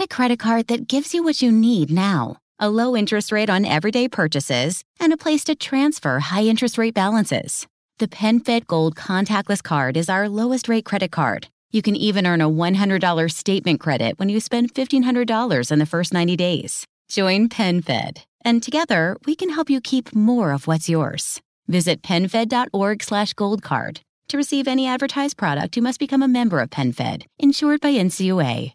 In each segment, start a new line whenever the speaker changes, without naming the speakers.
Get a credit card that gives you what you need now a low interest rate on everyday purchases, and a place to transfer high interest rate balances. The PenFed Gold Contactless Card is our lowest rate credit card. You can even earn a $100 statement credit when you spend $1,500 in the first 90 days. Join PenFed, and together we can help you keep more of what's yours. Visit PenFed.org slash goldcard. To receive any advertised product, you must become a member of PenFed, insured by NCUA.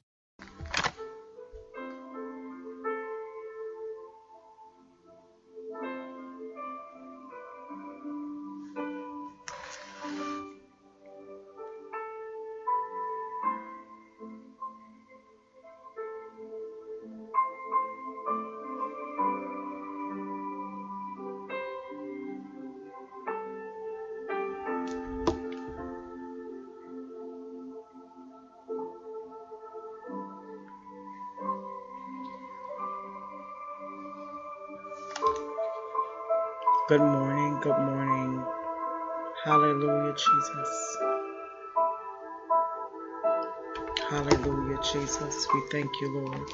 Thank you, Lord.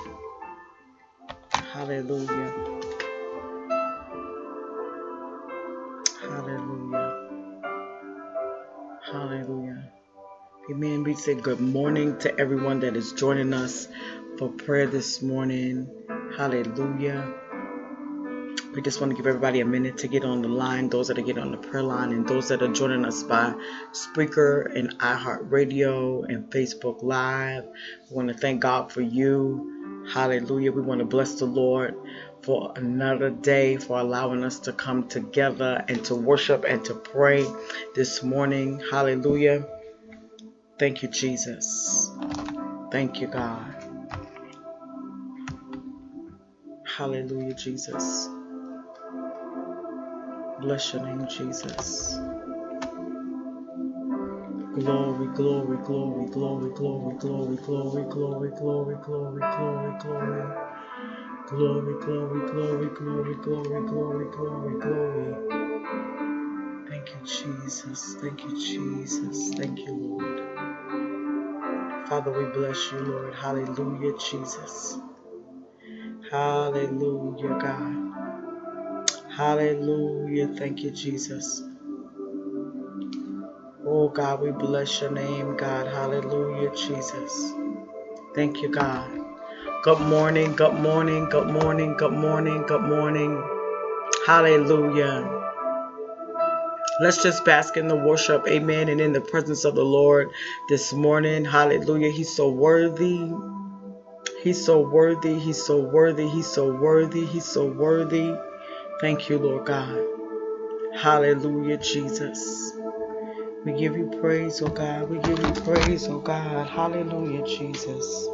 Hallelujah. Hallelujah. Hallelujah. Amen. We say good morning to everyone that is joining us for prayer this morning. Hallelujah. We just want to give everybody a minute to get on the line, those that are getting on the prayer line, and those that are joining us by Spreaker and iHeartRadio and Facebook Live. We want to thank God for you. Hallelujah. We want to bless the Lord for another day, for allowing us to come together and to worship and to pray this morning. Hallelujah. Thank you, Jesus. Thank you, God. Hallelujah, Jesus. Bless your name, Jesus. Glory, glory, glory, glory, glory, glory, glory, glory, glory, glory, glory, glory. Glory, glory, glory, glory, glory, glory, glory, glory. Thank you, Jesus. Thank you, Jesus. Thank you, Lord. Father, we bless you, Lord. Hallelujah, Jesus. Hallelujah, God. Hallelujah. Thank you, Jesus. Oh, God, we bless your name, God. Hallelujah, Jesus. Thank you, God. Good morning, good morning, good morning, good morning, good morning. Hallelujah. Let's just bask in the worship, amen, and in the presence of the Lord this morning. Hallelujah. He's so worthy. He's so worthy. He's so worthy. He's so worthy. He's so worthy. Thank you, Lord God. Hallelujah, Jesus. We give you praise, oh God. We give you praise, oh God. Hallelujah, Jesus.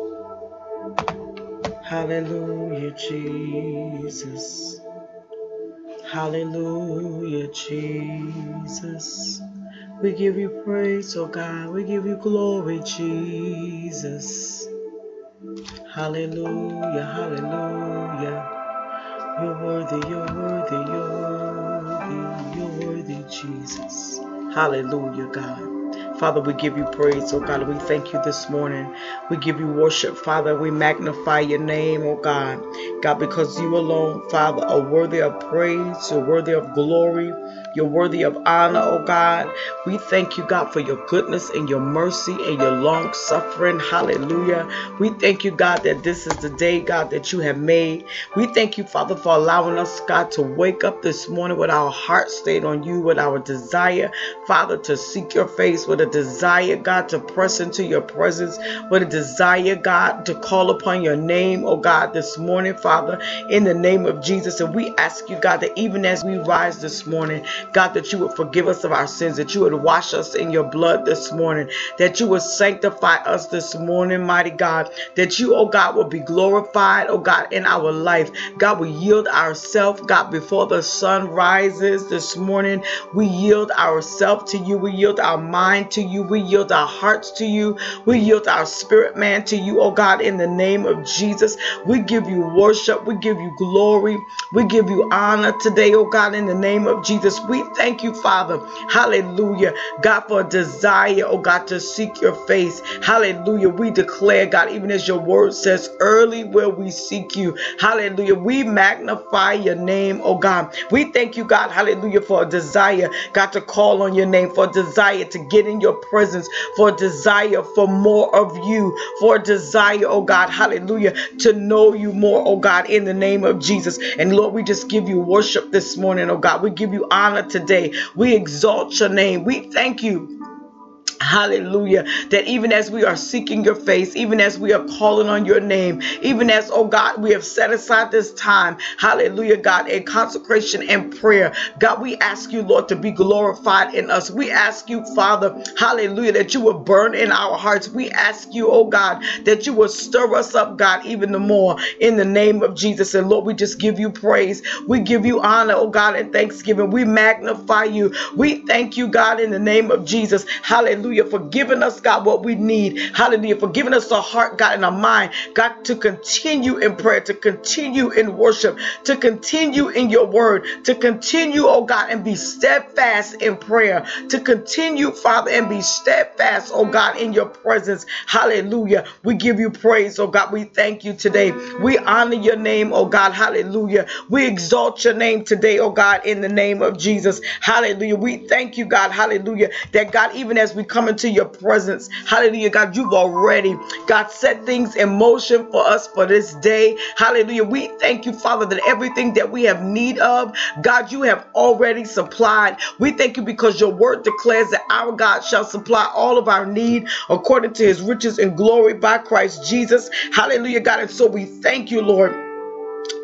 Hallelujah, Jesus. Hallelujah, Jesus. We give you praise, oh God. We give you glory, Jesus. Hallelujah, hallelujah. You're worthy, you're worthy, you're worthy, you're worthy, Jesus. Hallelujah, God. Father, we give you praise, oh God. We thank you this morning. We give you worship, Father. We magnify your name, oh God. God, because you alone, Father, are worthy of praise. You're worthy of glory. You're worthy of honor, oh God. We thank you, God, for your goodness and your mercy and your long suffering. Hallelujah. We thank you, God, that this is the day, God, that you have made. We thank you, Father, for allowing us, God, to wake up this morning with our heart stayed on you, with our desire, Father, to seek your face, with a desire, God, to press into your presence, with a desire, God, to call upon your name, oh God, this morning, Father, in the name of Jesus. And we ask you, God, that even as we rise this morning, God, that you would forgive us of our sins, that you would wash us in your blood this morning, that you would sanctify us this morning, mighty God, that you, oh God, will be glorified, oh God, in our life. God, we yield ourselves, God, before the sun rises this morning. We yield ourselves to you. We yield our mind to you. We yield our hearts to you. We yield our spirit man to you, oh God, in the name of Jesus. We give you worship. We give you glory. We give you honor today, oh God, in the name of Jesus. We thank you, Father. Hallelujah. God, for a desire, oh God, to seek your face. Hallelujah. We declare, God, even as your word says, early will we seek you. Hallelujah. We magnify your name, oh God. We thank you, God, hallelujah, for a desire, God, to call on your name, for a desire to get in your presence, for a desire for more of you, for a desire, oh God, hallelujah, to know you more, oh God, in the name of Jesus. And Lord, we just give you worship this morning, oh God. We give you honor today. We exalt your name. We thank you. Hallelujah. That even as we are seeking your face, even as we are calling on your name, even as, oh God, we have set aside this time, hallelujah, God, in consecration and prayer. God, we ask you, Lord, to be glorified in us. We ask you, Father, hallelujah, that you will burn in our hearts. We ask you, oh God, that you will stir us up, God, even the more in the name of Jesus. And Lord, we just give you praise. We give you honor, oh God, and thanksgiving. We magnify you. We thank you, God, in the name of Jesus. Hallelujah Hallelujah. For giving us, God, what we need. Hallelujah. For giving us a heart, God, and a mind, God, to continue in prayer, to continue in worship, to continue in your word, to continue, oh God, and be steadfast in prayer, to continue, Father, and be steadfast, oh God, in your presence. Hallelujah. We give you praise, oh God. We thank you today. We honor your name, oh God. Hallelujah. We exalt your name today, oh God, in the name of Jesus. Hallelujah. We thank you, God. Hallelujah. That God, even as we come come into your presence. Hallelujah, God, you've already, God, set things in motion for us for this day. Hallelujah. We thank you, Father, that everything that we have need of, God, you have already supplied. We thank you because your word declares that our God shall supply all of our need according to his riches and glory by Christ Jesus. Hallelujah, God. And so we thank you, Lord.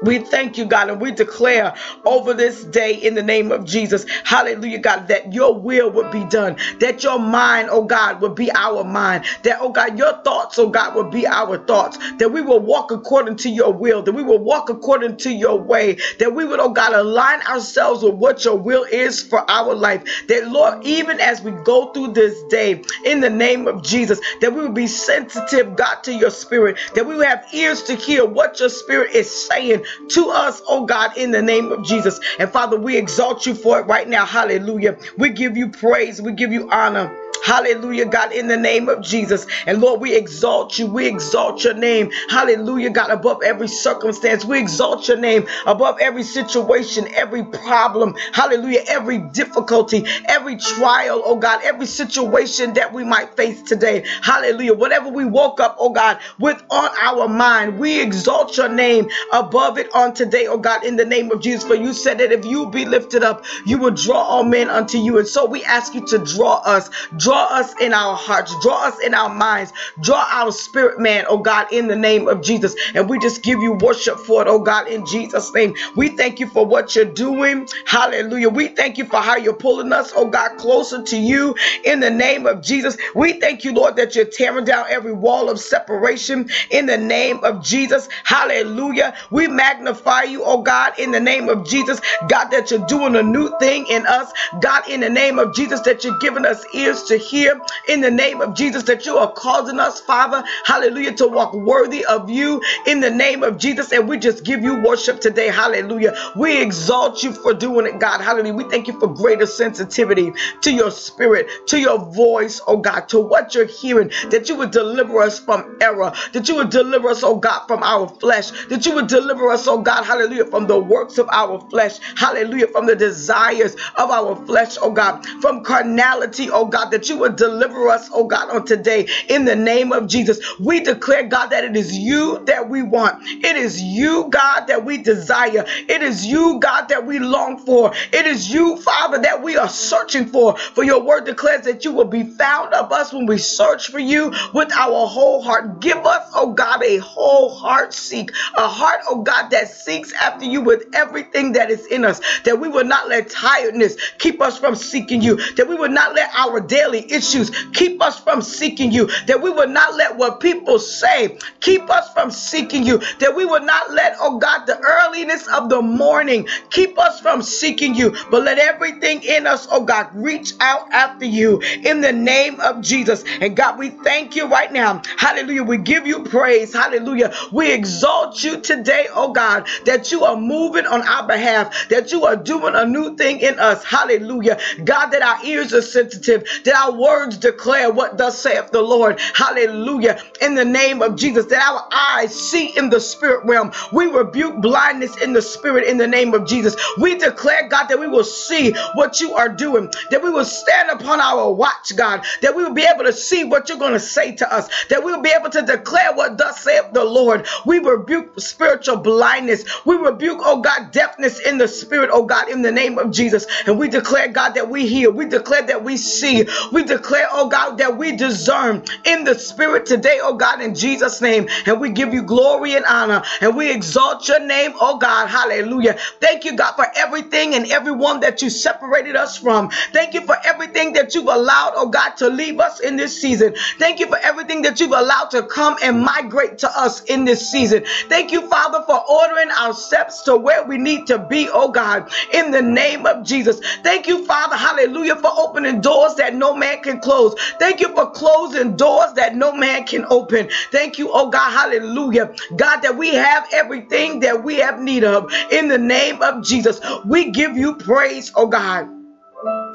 We thank you, God, and we declare over this day in the name of Jesus, hallelujah, God, that your will would be done, that your mind, oh God, would be our mind, that, oh God, your thoughts, oh God, would be our thoughts, that we will walk according to your will, that we will walk according to your way, that we would, oh God, align ourselves with what your will is for our life, that, Lord, even as we go through this day, in the name of Jesus, that we will be sensitive, God, to your spirit, that we will have ears to hear what your spirit is saying to us, oh God, in the name of Jesus. And Father, we exalt you for it right now. Hallelujah. We give you praise, we give you honor. Hallelujah, God, in the name of Jesus. And Lord, we exalt you. We exalt your name. Hallelujah, God, above every circumstance. We exalt your name above every situation, every problem. Hallelujah, every difficulty, every trial, oh God, every situation that we might face today. Hallelujah. Whatever we woke up, oh God, with on our mind, we exalt your name above it on today, oh God, in the name of Jesus. For you said that if you be lifted up, you will draw all men unto you. And so we ask you to draw us, draw Draw us in our hearts, draw us in our minds, draw our spirit, man, oh God, in the name of Jesus. And we just give you worship for it, oh God, in Jesus' name. We thank you for what you're doing. Hallelujah. We thank you for how you're pulling us, oh God, closer to you in the name of Jesus. We thank you, Lord, that you're tearing down every wall of separation in the name of Jesus. Hallelujah. We magnify you, oh God, in the name of Jesus. God, that you're doing a new thing in us. God, in the name of Jesus, that you're giving us ears to here in the name of Jesus that you are causing us, Father, hallelujah, to walk worthy of you in the name of Jesus. And we just give you worship today, hallelujah. We exalt you for doing it, God, hallelujah. We thank you for greater sensitivity to your spirit, to your voice, oh God, to what you're hearing, that you would deliver us from error, that you would deliver us, oh God, from our flesh, that you would deliver us, oh God, hallelujah, from the works of our flesh, hallelujah, from the desires of our flesh, oh God, from carnality, oh God, that you you would deliver us, oh God, on today in the name of Jesus. We declare, God, that it is you that we want. It is you, God, that we desire. It is you, God, that we long for. It is you, Father, that we are searching for. For your word declares that you will be found of us when we search for you with our whole heart. Give us, oh God, a whole heart seek, a heart, oh God, that seeks after you with everything that is in us, that we will not let tiredness keep us from seeking you, that we will not let our daily issues keep us from seeking you, that we will not let what people say keep us from seeking you, that we will not let, oh God, the earliness of the morning keep us from seeking you, but let everything in us, oh God, reach out after you in the name of Jesus. And God, we thank you right now. Hallelujah. We give you praise. Hallelujah. We exalt you today, oh God, that you are moving on our behalf, that you are doing a new thing in us. Hallelujah. God, that our ears are sensitive, that our words declare what thus saith the Lord. Hallelujah. In the name of Jesus, that our eyes see in the spirit realm. We rebuke blindness in the spirit in the name of Jesus. We declare, God, that we will see what you are doing, that we will stand upon our watch, God, that we will be able to see what you're going to say to us, that we will be able to declare what thus saith the Lord. We rebuke spiritual blindness. We rebuke, oh God, deafness in the spirit, oh God, in the name of Jesus. And we declare, God, that we hear. We declare that we see. We declare, oh God, that we discern in the spirit today, oh God, in Jesus' name. And we give you glory and honor. And we exalt your name, oh God. Hallelujah. Thank you, God, for everything and everyone that you separated us from. Thank you for everything that you've allowed, oh God, to leave us in this season. Thank you for everything that you've allowed to come and migrate to us in this season. Thank you, Father, for ordering our steps to where we need to be, oh God, in the name of Jesus. Thank you, Father, hallelujah, for opening doors that no man can close. Thank you for closing doors that no man can open. Thank you, oh God, hallelujah. God, that we have everything that we have need of in the name of Jesus. We give you praise, oh God.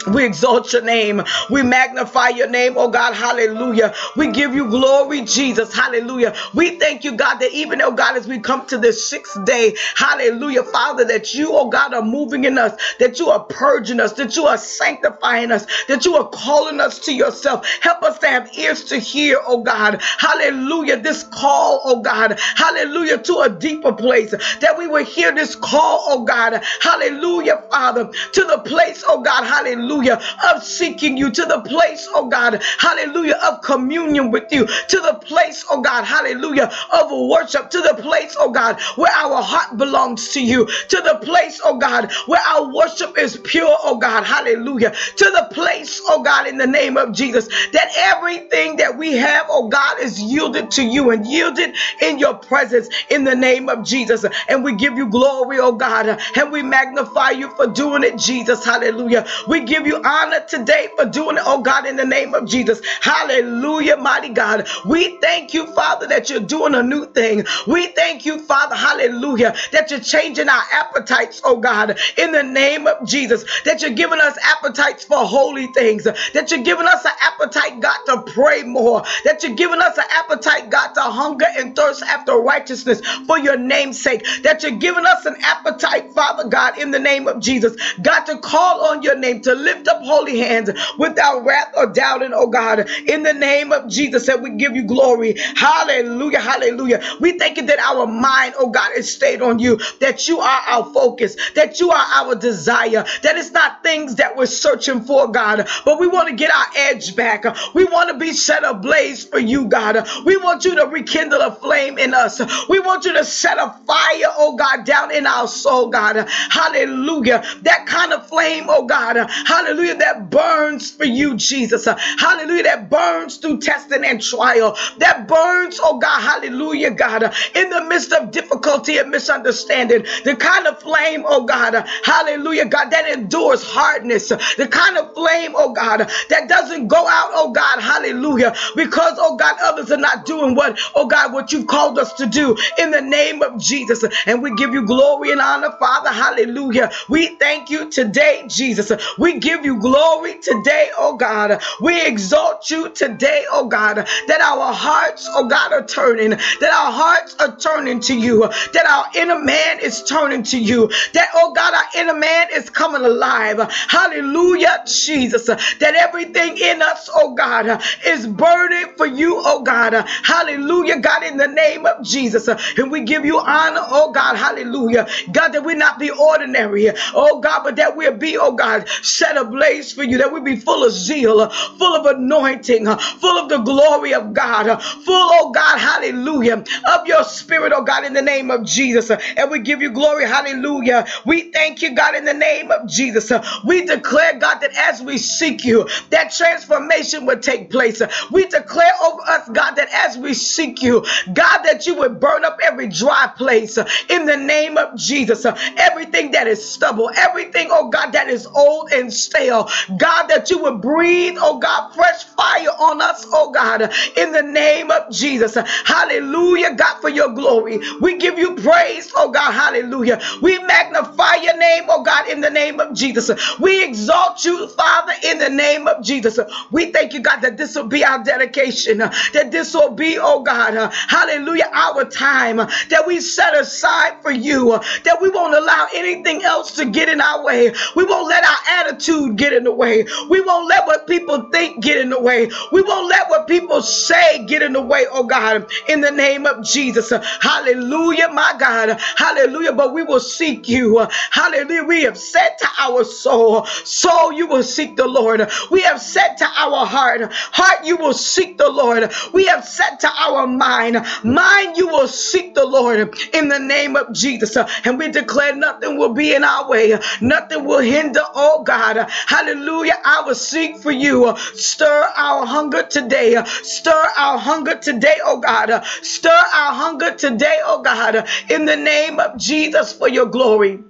We exalt your name. We magnify your name, oh God. Hallelujah. We give you glory, Jesus. Hallelujah. We thank you, God, that even, oh God, as we come to this sixth day, hallelujah, Father, that you, oh God, are moving in us, that you are purging us, that you are sanctifying us, that you are calling us to yourself. Help us to have ears to hear, oh God. Hallelujah. This call, oh God. Hallelujah, to a deeper place, that we will hear this call, oh God. Hallelujah, Father, to the place, oh God. Hallelujah hallelujah, of seeking you to the place, oh God, hallelujah, of communion with you, to the place, oh God, hallelujah, of worship, to the place, oh God, where our heart belongs to you, to the place, oh God, where our worship is pure, oh God, hallelujah, to the place, oh God, in the name of Jesus, that everything that we have, oh God, is yielded to you and yielded in your presence in the name of Jesus. And we give you glory, oh God, and we magnify you for doing it, Jesus, hallelujah. We give you honor today for doing it, oh God, in the name of Jesus. Hallelujah, mighty God. We thank you, Father, that you're doing a new thing. We thank you, Father, hallelujah, that you're changing our appetites, oh God, in the name of Jesus, that you're giving us appetites for holy things, that you're giving us an appetite, God, to pray more, that you're giving us an appetite, God, to hunger and thirst after righteousness for your name's sake, that you're giving us an appetite, Father God, in the name of Jesus, God, to call on your name, to lift up holy hands without wrath or doubting, oh God, in the name of Jesus, that we give you glory. Hallelujah, hallelujah. We thank you that our mind, oh God, is stayed on you, that you are our focus, that you are our desire, that it's not things that we're searching for, God, but we want to get our edge back. We want to be set ablaze for you, God. We want you to rekindle a flame in us. We want you to set a fire, oh God, down in our soul, God. Hallelujah. That kind of flame, oh God. Hallelujah. That burns for you, Jesus. Hallelujah. That burns through testing and trial. That burns, oh God. Hallelujah, God. In the midst of difficulty and misunderstanding. The kind of flame, oh God. Hallelujah, God. That endures hardness. The kind of flame, oh God. That doesn't go out, oh God. Hallelujah. Because, oh God, others are not doing what, oh God, what you've called us to do in the name of Jesus. And we give you glory and honor, Father. Hallelujah. We thank you today, Jesus. We give you glory today, oh God. We exalt you today, oh God, that our hearts, oh God, are turning, that our hearts are turning to you, that our inner man is turning to you, that, oh God, our inner man is coming alive. Hallelujah, Jesus. That everything in us, oh God, is burning for you, oh God. Hallelujah, God, in the name of Jesus. And we give you honor, oh God, hallelujah. God, that we not be ordinary, oh God, but that we'll be, oh God, set ablaze for you, that we be full of zeal, full of anointing, full of the glory of God, full, oh God, hallelujah, of your spirit, oh God, in the name of Jesus. And we give you glory, hallelujah. We thank you, God, in the name of Jesus. We declare, God, that as we seek you, that transformation would take place. We declare over us, God, that as we seek you, God, that you would burn up every dry place in the name of Jesus. Everything that is stubble, everything, oh God, that is old and stale, God, that you would breathe, oh God, fresh fire on us, oh God, in the name of Jesus. Hallelujah, God, for your glory. We give you praise, oh God, hallelujah. We magnify your name, oh God, in the name of Jesus. We exalt you, Father, in the name of Jesus. We thank you, God, that this will be our dedication, that this will be, oh God, hallelujah, our time that we set aside for you, that we won't allow anything else to get in our way. We won't let our attitude get in the way. We won't let what people think get in the way. We won't let what people say get in the way, oh God, in the name of Jesus. Hallelujah, my God. Hallelujah. But we will seek you. Hallelujah. We have said to our soul, soul, you will seek the Lord. We have said to our heart, heart, you will seek the Lord. We have said to our mind, mind, you will seek the Lord in the name of Jesus. And we declare nothing will be in our way. Nothing will hinder, oh God. Hallelujah. I will seek for you. Stir our hunger today. Stir our hunger today, oh God. Stir our hunger today, oh God. In the name of Jesus for your glory.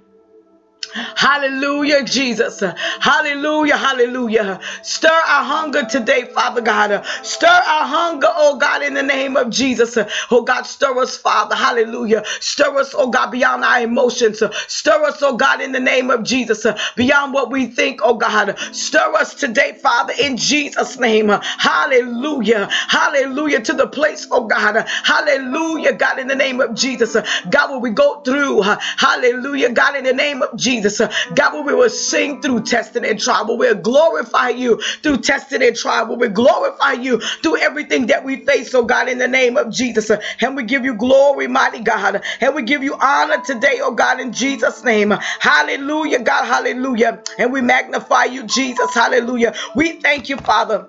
Hallelujah, Jesus. Hallelujah, hallelujah. Stir our hunger today, Father God. Stir our hunger, oh God, in the name of Jesus. Oh God, stir us, Father. Hallelujah. Stir us, oh God, beyond our emotions. Stir us, oh God, in the name of Jesus, beyond what we think, oh God. Stir us today, Father, in Jesus' name. Hallelujah. Hallelujah. To the place, oh God. Hallelujah, God, in the name of Jesus. God, will we go through, hallelujah, God, in the name of Jesus. Jesus. God, we will sing through testing and trial, we'll glorify you through testing and trial, we glorify you through everything that we face, oh God, in the name of Jesus. And we give you glory, mighty God. And we give you honor today, oh God, in Jesus' name. Hallelujah, God, hallelujah. And we magnify you, Jesus, hallelujah. We thank you, Father.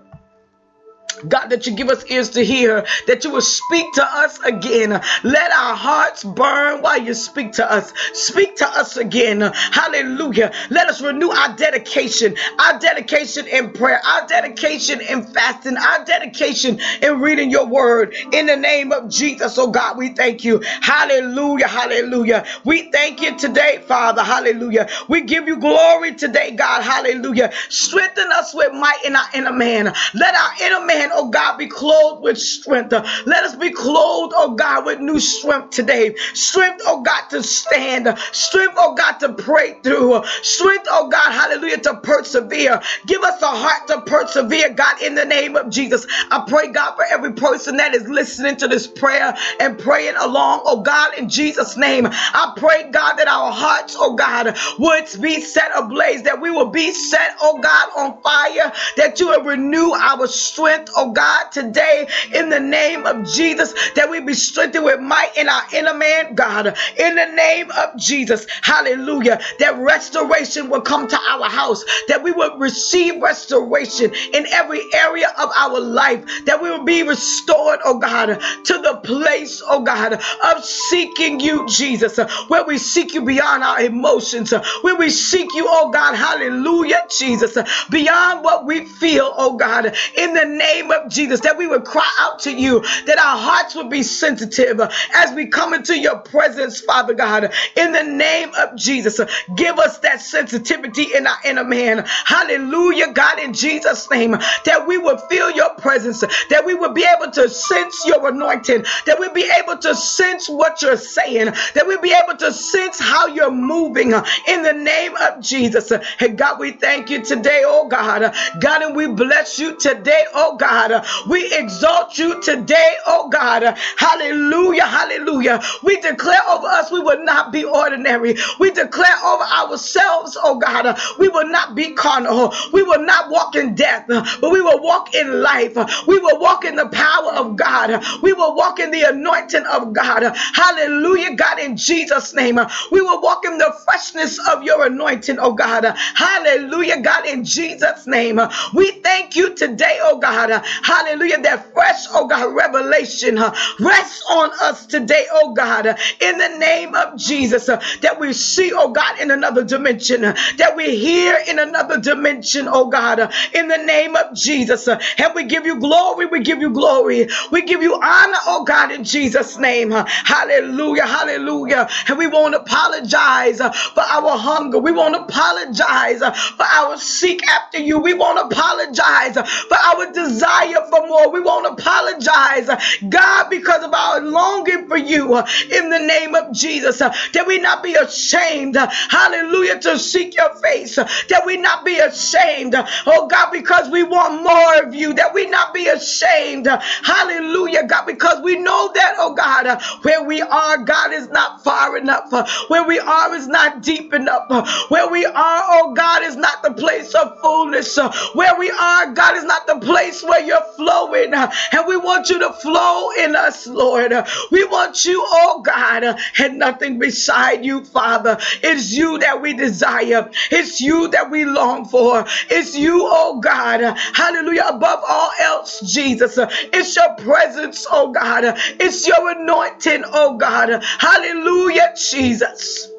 God, that you give us ears to hear, that you will speak to us again. Let our hearts burn while you speak to us. Speak to us again. Hallelujah. Let us renew our dedication, our dedication in prayer, our dedication in fasting, our dedication in reading your word. In the name of Jesus, oh God, we thank you. Hallelujah. Hallelujah. We thank you today, Father. Hallelujah. We give you glory today, God. Hallelujah. Strengthen us with might in our inner man. Let our inner man oh God, be clothed with strength. Let us be clothed, oh God, with new strength today. Strength, oh God, to stand. Strength, oh God, to pray through. Strength, oh God, hallelujah, to persevere. Give us a heart to persevere, God, in the name of Jesus. I pray, God, for every person that is listening to this prayer and praying along, oh God, in Jesus' name. I pray, God, that our hearts, oh God, would be set ablaze, that we will be set, oh God, on fire, that you will renew our strength, oh God, today in the name of Jesus, that we be strengthened with might in our inner man, God, in the name of Jesus. Hallelujah. That restoration will come to our house, that we will receive restoration in every area of our life, that we will be restored, oh God, to the place, oh God, of seeking you, Jesus, where we seek you beyond our emotions, where we seek you, oh God, hallelujah, Jesus, beyond what we feel, oh God, in the name name of Jesus, that we would cry out to you, that our hearts would be sensitive as we come into your presence, Father God. In the name of Jesus, give us that sensitivity in our inner man. Hallelujah, God, in Jesus' name, that we would feel your presence, that we would be able to sense your anointing, that we'd be able to sense what you're saying, that we'd be able to sense how you're moving in the name of Jesus. And God, we thank you today, oh God. God, and we bless you today, oh God. God. We exalt you today, oh God. Hallelujah, hallelujah. We declare over us we will not be ordinary. We declare over ourselves, oh God, we will not be carnal. We will not walk in death, but we will walk in life. We will walk in the power of God. We will walk in the anointing of God. Hallelujah, God, in Jesus' name. We will walk in the freshness of your anointing, oh God. Hallelujah, God, in Jesus' name. We thank you today, oh God. Hallelujah, that fresh, oh God, revelation rests on us today, oh God, in the name of Jesus. That we see, oh God, in another dimension, that we hear in another dimension, oh God, in the name of Jesus. And we give you glory, we give you glory, we give you honor, oh God, in Jesus' name. Hallelujah, hallelujah. And we won't apologize for our hunger, we won't apologize for our seek after you, we won't apologize for our desire for more, we won't apologize, God, because of our longing for you in the name of Jesus. That we not be ashamed, hallelujah, to seek your face, that we not be ashamed, oh God, because we want more of you, that we not be ashamed, hallelujah, God, because we know that, oh God, where we are, God is not far enough, where we are is not deep enough, where we are, oh God, is not the place of fullness, where we are, God, is not the place where you're flowing, and we want you to flow in us, Lord. We want you, oh God, and nothing beside you, Father. It's you that we desire. It's you that we long for. It's you, oh God. Hallelujah. Above all else, Jesus. It's your presence, oh God. It's your anointing, oh God. Hallelujah, Jesus.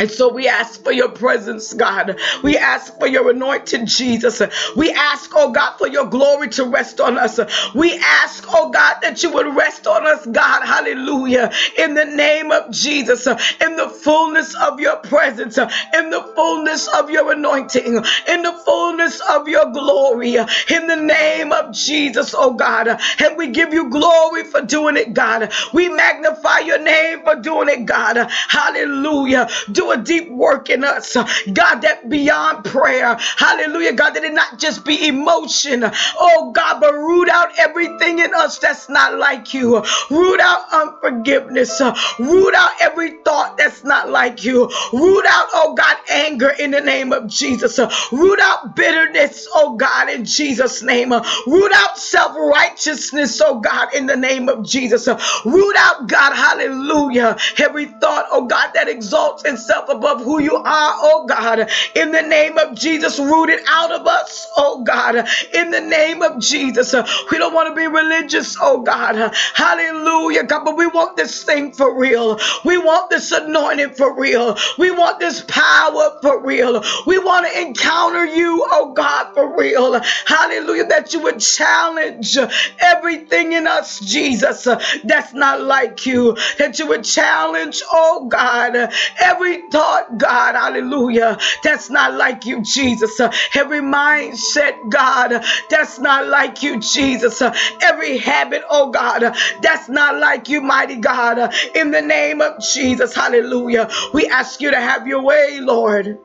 And so we ask for your presence, God. We ask for your anointing, Jesus. We ask, oh God, for your glory to rest on us. We ask, oh God, that you would rest on us, God. Hallelujah. In the name of Jesus, in the fullness of your presence, in the fullness of your anointing, in the fullness of your glory, in the name of Jesus, oh God. And we give you glory for doing it, God. We magnify your name for doing it, God. Hallelujah. Do a deep work in us, God, that beyond prayer. Hallelujah, God, that it not just be emotion, oh God, but root out everything in us that's not like you. Root out unforgiveness. Root out every thought that's not like you. Root out, oh God, anger in the name of Jesus. Root out bitterness, oh God, in Jesus' name. Root out self righteousness, oh God, in the name of Jesus. Root out, God, hallelujah, every thought, oh God, that exalts itself yourself above who you are, oh God. In the name of Jesus, root it out of us, oh God. In the name of Jesus, we don't want to be religious, oh God. Hallelujah, God, but we want this thing for real. We want this anointing for real. We want this power for real. We want to encounter you, oh God, for real. Hallelujah, that you would challenge everything in us, Jesus, that's not like you. That you would challenge, oh God, every thought, God, hallelujah, that's not like you, Jesus. Every mindset, God, that's not like you, Jesus. Every habit, oh God, that's not like you, mighty God. In the name of Jesus, hallelujah, we ask you to have your way, Lord.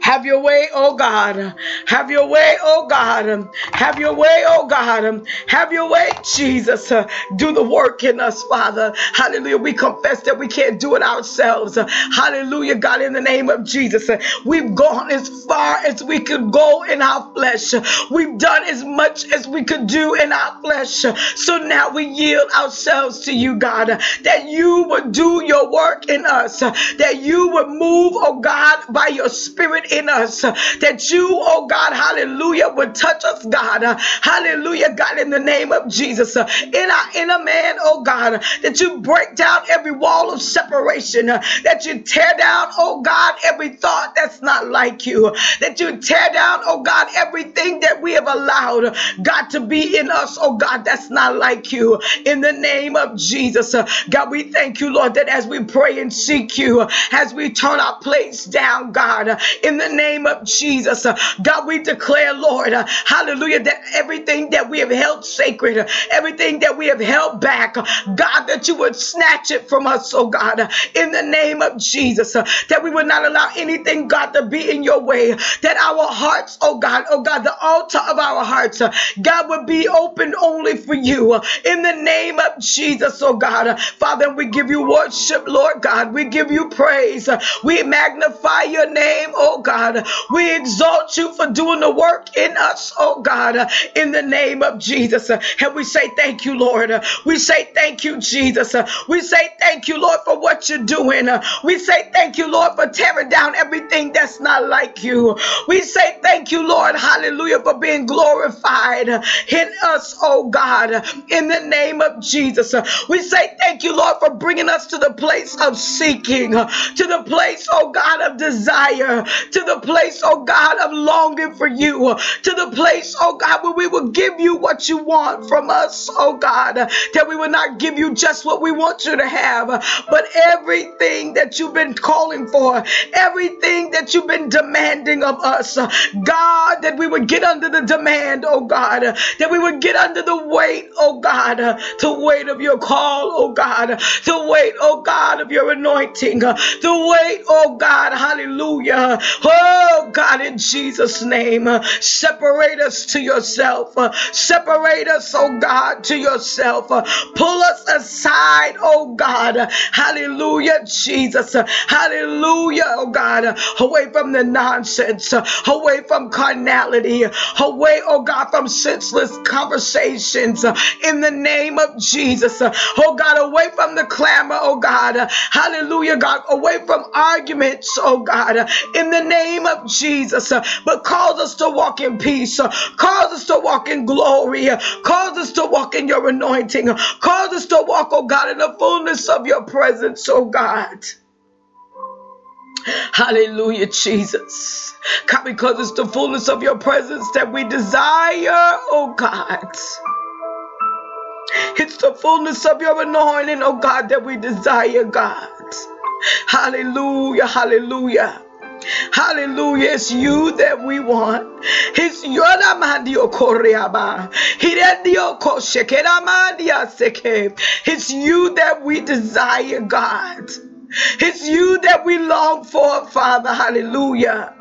Have your way, oh God. Have your way, oh God. Have your way, oh God. Have your way, Jesus. Do the work in us, Father. Hallelujah. We confess that we can't do it ourselves. Hallelujah, God, in the name of Jesus. We've gone as far as we could go in our flesh. We've done as much as we could do in our flesh. So now we yield ourselves to you, God, that you would do your work in us, that you would move, oh God, by your spirit spirit in us that you, oh God, hallelujah, would touch us, God. Hallelujah, God, in the name of Jesus. In our inner man, oh God, that you break down every wall of separation, that you tear down, oh God, every thought that's not like you, that you tear down, oh God, everything that we have allowed, God, to be in us, oh God, that's not like you. In the name of Jesus, God, we thank you, Lord, that as we pray and seek you, as we turn our plates down, God, in the name of Jesus. Uh, God, we declare, Lord, uh, hallelujah, that everything that we have held sacred, uh, everything that we have held back, uh, God, that you would snatch it from us, oh God, uh, in the name of Jesus, uh, that we would not allow anything, God, to be in your way, that our hearts, oh God, oh God, the altar of our hearts, God, would be open only for you, in the name of Jesus, oh God. Father, we give you worship, Lord God. We give you praise. We magnify your name, oh God. We exalt you for doing the work in us, oh God, in the name of Jesus. And we say thank you, Lord. We say thank you, Jesus. We say thank you, Lord, for what you're doing. We say thank you, Lord, for tearing down everything that's not like you. We say thank you, Lord, hallelujah, for being glorified in us, oh God, in the name of Jesus. We say thank you, Lord, for bringing us to the place of seeking, to the place, oh God, of desire, to the place, oh God, of longing for you, to the place, oh God, where we will give you what you want from us, oh God, that we will not give you just what we want you to have, but everything that you've been calling for, everything that you've been demanding of us, God, that we would get under the demand, oh God, that we would get under the weight, oh God, the weight of your call, oh God, the weight, oh God, of your anointing, the weight, oh God, hallelujah, oh God, in Jesus' name, uh, separate us to yourself, uh, separate us, oh God, to yourself, uh, pull us aside, oh God, hallelujah, Jesus, hallelujah, oh God, away from the nonsense, away from carnality, away, oh God, from senseless conversations, in the name of Jesus, oh God, away from the clamor, oh God, hallelujah, God, away from arguments, oh God, in the name of Jesus, uh, but cause us to walk in peace, uh, cause us to walk in glory, uh, cause us to walk in your anointing, cause us to walk, oh God, in the fullness of your presence, oh God. Hallelujah, Jesus. God, because it's the fullness of your presence that we desire, oh God. It's the fullness of your anointing, oh God, that we desire, God. Hallelujah, hallelujah. Hallelujah. It's you that we want. It's your Ramandio Koreaba. It's you that we desire, God. It's you that we long for, Father. Hallelujah.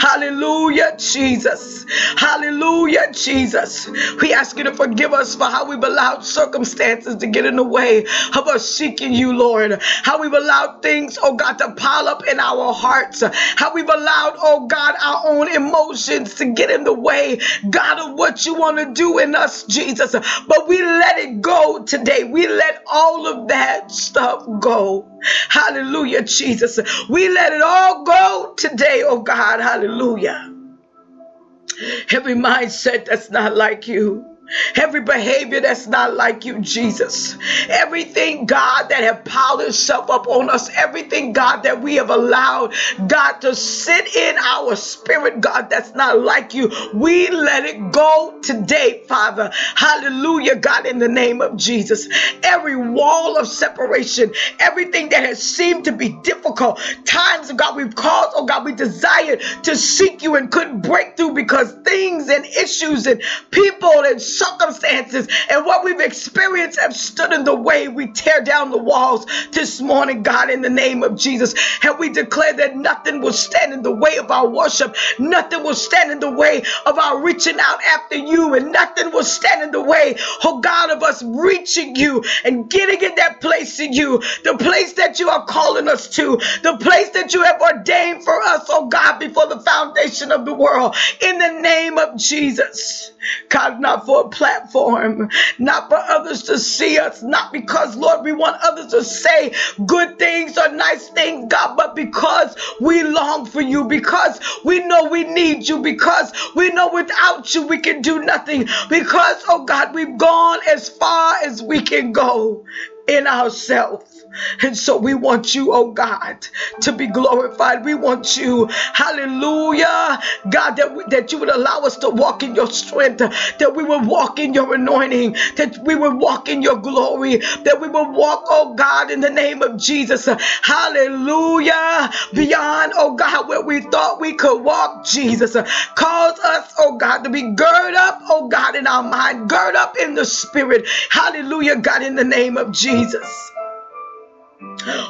Hallelujah, Jesus. Hallelujah, Jesus. We ask you to forgive us for how we've allowed circumstances to get in the way of us seeking you, Lord. How we've allowed things, oh God, to pile up in our hearts. How we've allowed, oh God, our own emotions to get in the way, God, of what you want to do in us, Jesus. But we let it go today. We let all of that stuff go. Hallelujah, Jesus. We let it all go today, oh God. Hallelujah. Every mindset that's not like you. Every behavior that's not like you, Jesus. Everything, God, that have piled itself up on us. Everything, God, that we have allowed, God, to sit in our spirit, God, that's not like you. We let it go today, Father. Hallelujah, God, in the name of Jesus. Every wall of separation, everything that has seemed to be difficult, times, God, we've caused, oh God, we desired to seek you and couldn't break through because things and issues and people and circumstances and what we've experienced have stood in the way. We tear down the walls this morning, God, in the name of Jesus. And we declare that nothing will stand in the way of our worship, nothing will stand in the way of our reaching out after you, and nothing will stand in the way, oh God, of us reaching you and getting in that place in you, the place that you are calling us to, the place that you have ordained for us, oh God, before the foundation of the world. In the name of Jesus. God, not for platform, not for others to see us, not because, Lord, we want others to say good things or nice things, God, but because we long for you, because we know we need you, because we know without you we can do nothing, because, oh God, we've gone as far as we can go in ourselves. And so we want you, oh God, to be glorified. We want you, hallelujah, God, that, we, that you would allow us to walk in your strength, that we would walk in your anointing, that we would walk in your glory, that we would walk, oh God, in the name of Jesus, hallelujah, beyond, oh God, where we thought we could walk, Jesus. Cause us, oh God, to be gird up, oh God, in our mind, gird up in the spirit, hallelujah, God, in the name of Jesus.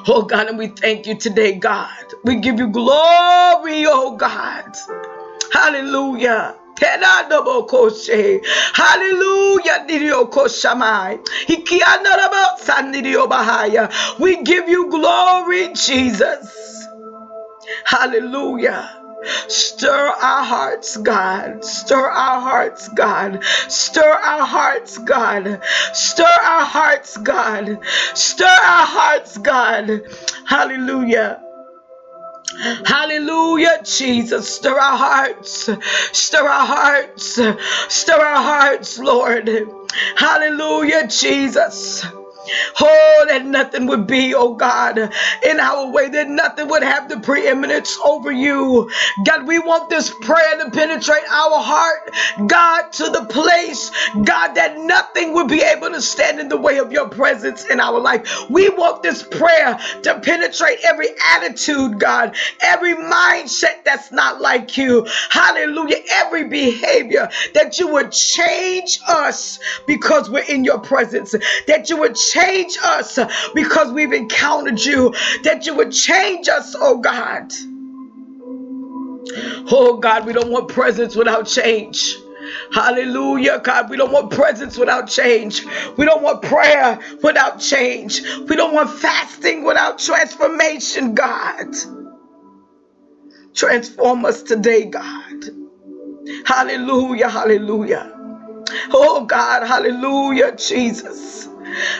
Oh God, and we thank you today, God. We give you glory, oh God. Hallelujah. Hallelujah. We give you glory, Jesus. Hallelujah. Stir our hearts, God. Stir our hearts, God. Stir our hearts, God. Stir our hearts, God. Stir our hearts, God. Hallelujah. Hallelujah, Jesus. Stir our hearts. Stir our hearts. Stir our hearts, Lord. Hallelujah, Jesus. Oh, that nothing would be, oh God, in our way, that nothing would have the preeminence over you. God, we want this prayer to penetrate our heart, God, to the place, God, that nothing would be able to stand in the way of your presence in our life. We want this prayer to penetrate every attitude, God, every mindset that's not like you. Hallelujah. Every behavior that you would change us because we're in your presence, that you would change change us because we've encountered you, that you would change us, oh God. Oh God, we don't want presence without change. Hallelujah, God. We don't want presence without change. We don't want prayer without change. We don't want fasting without transformation, God. Transform us today, God. Hallelujah, hallelujah. Oh, God, hallelujah, Jesus.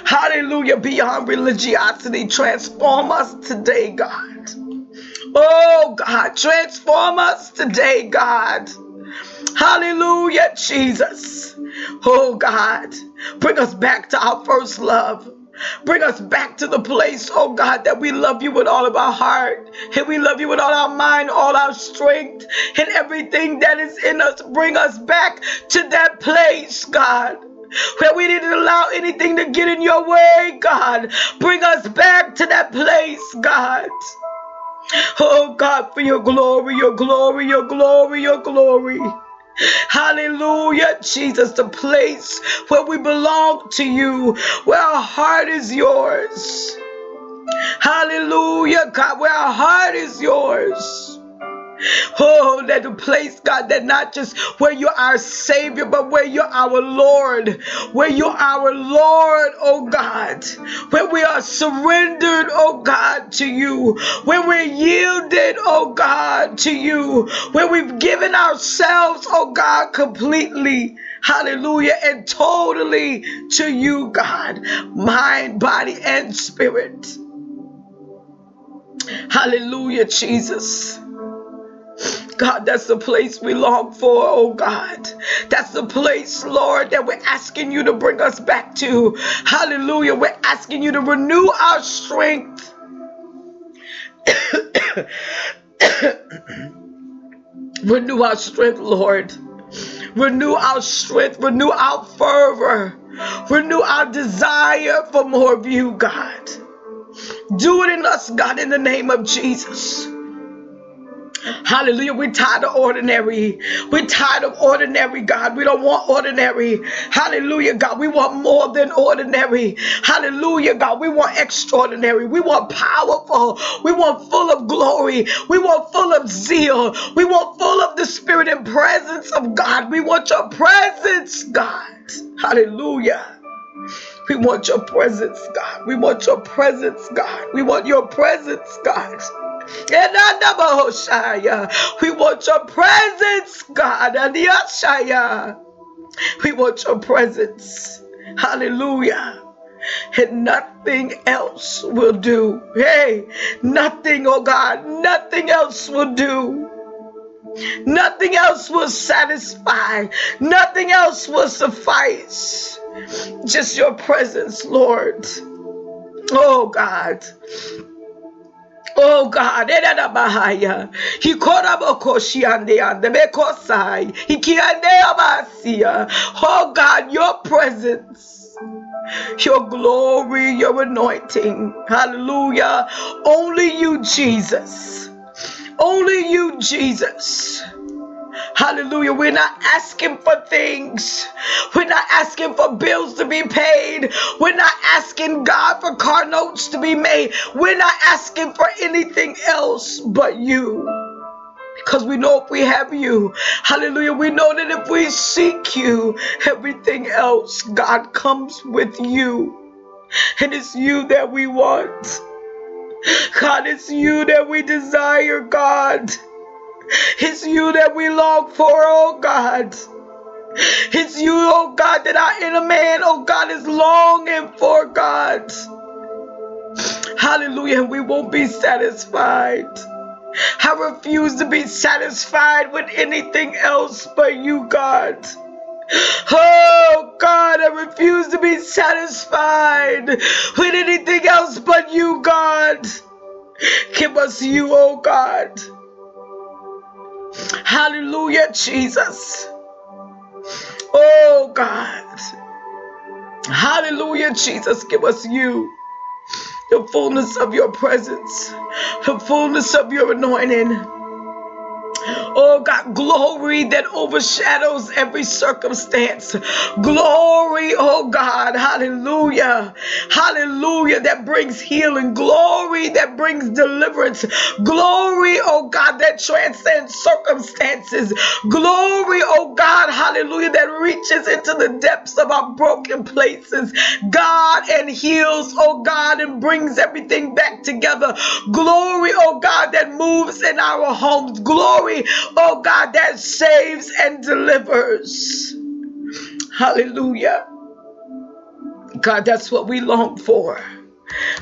Hallelujah. Beyond religiosity, transform us today, God. Oh, God, transform us today, God. Hallelujah, Jesus. Oh, God, bring us back to our first love. Bring us back to the place, oh God, that we love you with all of our heart and we love you with all our mind, all our strength, and everything that is in us. Bring us back to that place, God where we didn't allow anything to get in your way, God. Bring us back to that place, God. Oh, God, for your glory, your glory, your glory, your glory. Hallelujah, Jesus, the place where we belong to you, where our heart is yours. Hallelujah, God, where our heart is yours. Oh, that the place, God, that not just where you're our Savior, but where you're our Lord, where you're our Lord, oh God, where we are surrendered, oh God, to you, where we're yielded, oh God, to you, where we've given ourselves, oh God, completely. Hallelujah. And totally to you, God, mind, body, and spirit. Hallelujah, Jesus. God, that's the place we long for, oh God. That's the place, Lord, that we're asking you to bring us back to. Hallelujah. We're asking you to renew our strength. renew our strength, Lord. Renew our strength. Renew our fervor. Renew our desire for more of you, God. Do it in us, God, in the name of Jesus. Hallelujah. We're tired of ordinary. We're tired of ordinary, God. We don't want ordinary. Hallelujah, God. We want more than ordinary. Hallelujah, God. We want extraordinary. We want powerful. We want full of glory. We want full of zeal. We want full of the spirit and presence of God. We want your presence, God. Hallelujah. We want your presence, God. We want your presence, God. We want your presence, God. We want your presence, God. We want your presence. Hallelujah. And nothing else will do. Hey, nothing, oh God, nothing else will do. Nothing else will satisfy. Nothing else will suffice. Just your presence, Lord. Oh God. Oh God, eh, Edada Bahaya. He korabokoshi ande ande bekosai. He kiande eh, amasia. Oh God, your presence, your glory, your anointing. Hallelujah. Only you, Jesus. Only you, Jesus. Hallelujah. We're not asking for things. We're not asking for bills to be paid. We're not asking God for car notes to be made. We're not asking for anything else but you. Because we know if we have you, hallelujah, we know that if we seek you, everything else, God comes with you. And it's you that we want. God, it's you that we desire, God. It's you that we long for, oh God. It's you, oh God, that our inner man, oh God, is longing for, God. Hallelujah. We won't be satisfied. I refuse to be satisfied with anything else but you, God. Oh God, I refuse to be satisfied with anything else but you, God. Give us you, oh God. Hallelujah, Jesus. Oh God. Hallelujah, Jesus. Give us you. The fullness of your presence, the fullness of your anointing. Oh God, glory that overshadows every circumstance. Glory, oh God, hallelujah. Hallelujah, that brings healing. Glory that brings deliverance. Glory, oh God, that transcends circumstances. Glory, oh God, hallelujah, that reaches into the depths of our broken places. God, and heals, oh God, and brings everything back together. Glory, oh God, that moves in our homes. Glory, oh God, that saves and delivers. Hallelujah. God, that's what we long for.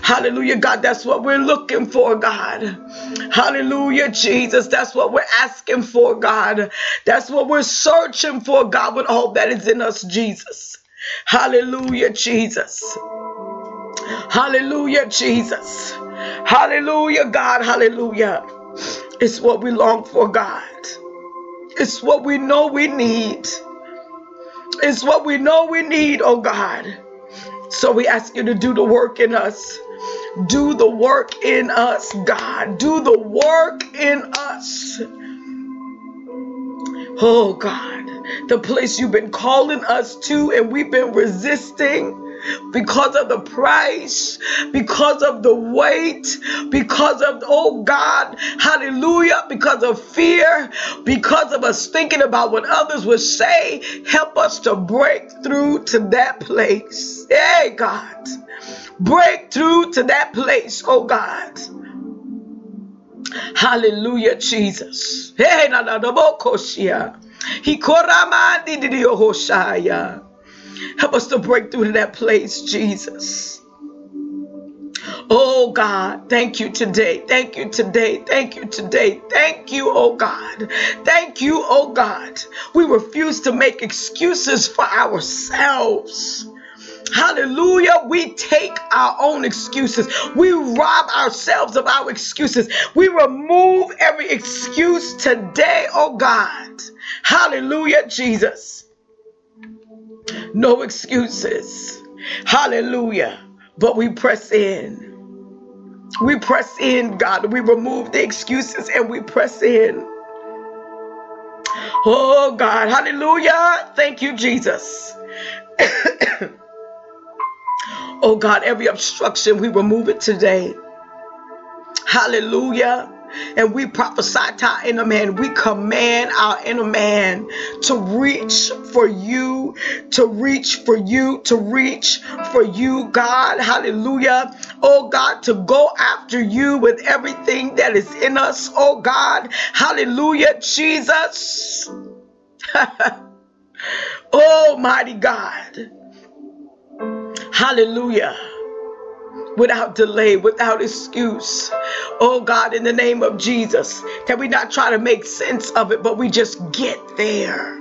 Hallelujah, God, that's what we're looking for, God. Hallelujah, Jesus, that's what we're asking for, God. That's what we're searching for, God, with all that is in us, Jesus. Hallelujah, Jesus. Hallelujah, Jesus. Hallelujah, God. Hallelujah. It's what we long for, God. It's what we know we need. It's what we know we need, oh God. So we ask you to do the work in us. Do the work in us, God. Do the work in us. Oh God, the place you've been calling us to and we've been resisting because of the price, because of the weight, because of, oh God, hallelujah, because of fear, because of us thinking about what others would say. Help us to break through to that place. Hey, God. Break through to that place, oh God. Hallelujah, Jesus. Hey, na na na. He koramandi di. Help us to break through to that place, Jesus. Oh God, thank you today. Thank you today. Thank you today. Thank you, oh God. Thank you, oh God. We refuse to make excuses for ourselves. Hallelujah. We take our own excuses. We rob ourselves of our excuses. We remove every excuse today, oh God. Hallelujah, Jesus. No excuses. Hallelujah. But we press in. We press in, God. We remove the excuses and we press in. Oh, God. Hallelujah. Thank you, Jesus. oh, God, every obstruction, we remove it today. Hallelujah. And we prophesy to our inner man. We command our inner man to reach for you, to reach for you, to reach for you, God. Hallelujah. Oh God, to go after you with everything that is in us. Oh God. Hallelujah. Jesus. Oh, Almighty God. Hallelujah without delay, without excuse. Oh God, in the name of Jesus, that we not try to make sense of it, but we just get there.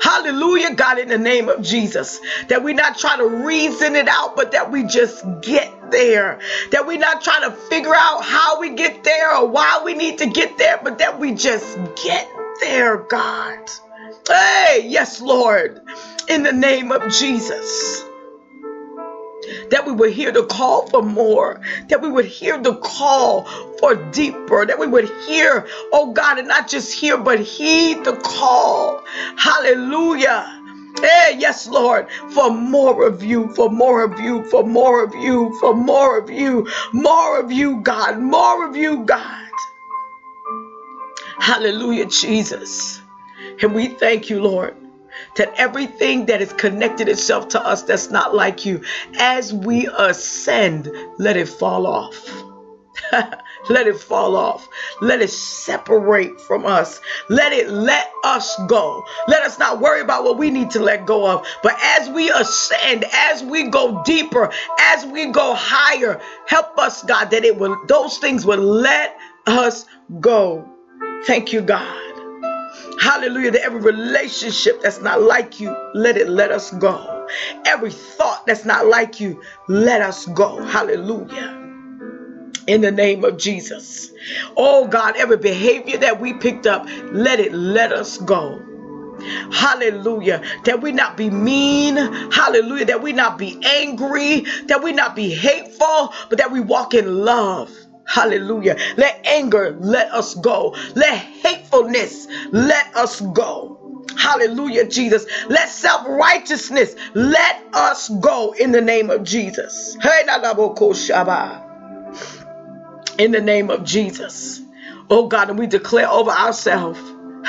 Hallelujah, God, in the name of Jesus. That we not try to reason it out, but that we just get there. That we not try to figure out how we get there or why we need to get there, but that we just get there, God. Hey, yes, Lord, in the name of Jesus that we would hear the call for more, that we would hear the call for deeper, that we would hear, oh God, and not just hear, but heed the call. Hallelujah. Hey, yes, Lord, for more of you, for more of you, for more of you, for more of you, more of you, God, more of you, God. Hallelujah, Jesus. And we thank you, Lord that everything that is connected itself to us that's not like you, as we ascend, let it fall off. let it fall off. Let it separate from us. Let it let us go. Let us not worry about what we need to let go of. But as we ascend, as we go deeper, as we go higher, help us, God, that it will those things will let us go. Thank you, God. Hallelujah. That every relationship that's not like you, let it let us go. Every thought that's not like you, let us go. Hallelujah. In the name of Jesus. Oh God, every behavior that we picked up, let it let us go. Hallelujah. That we not be mean. Hallelujah. That we not be angry. That we not be hateful, but that we walk in love. Hallelujah. Let anger let us go. Let hatefulness let us go. Hallelujah, Jesus. Let self righteousness let us go in the name of Jesus. In the name of Jesus. Oh God, and we declare over ourselves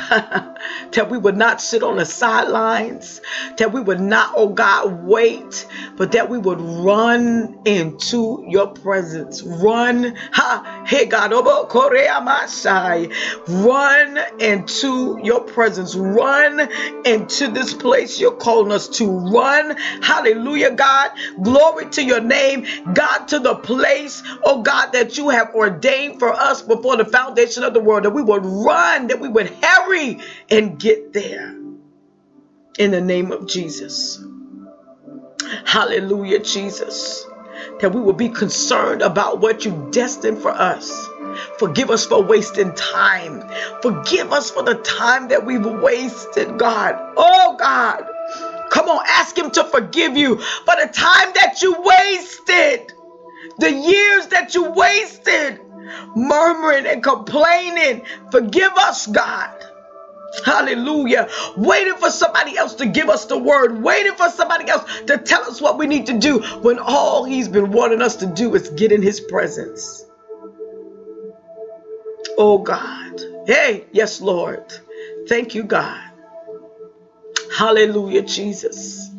that we would not sit on the sidelines, that we would not, oh God, wait, but that we would run into your presence. Run, ha, hey God, oh, over Korea Masai, run into your presence. Run into this place you're calling us to. Run, hallelujah, God. Glory to your name, God, to the place, oh God, that you have ordained for us before the foundation of the world, that we would run, that we would hurry and get there in the name of Jesus. Hallelujah, Jesus. That we will be concerned about what you destined for us. Forgive us for wasting time. Forgive us for the time that we've wasted, God. Oh, God. Come on, ask Him to forgive you for the time that you wasted, the years that you wasted, murmuring and complaining. Forgive us, God. Hallelujah. Waiting for somebody else to give us the word, waiting for somebody else to tell us what we need to do when all he's been wanting us to do is get in his presence. Oh God. Hey, yes, Lord. Thank you, God. Hallelujah, Jesus.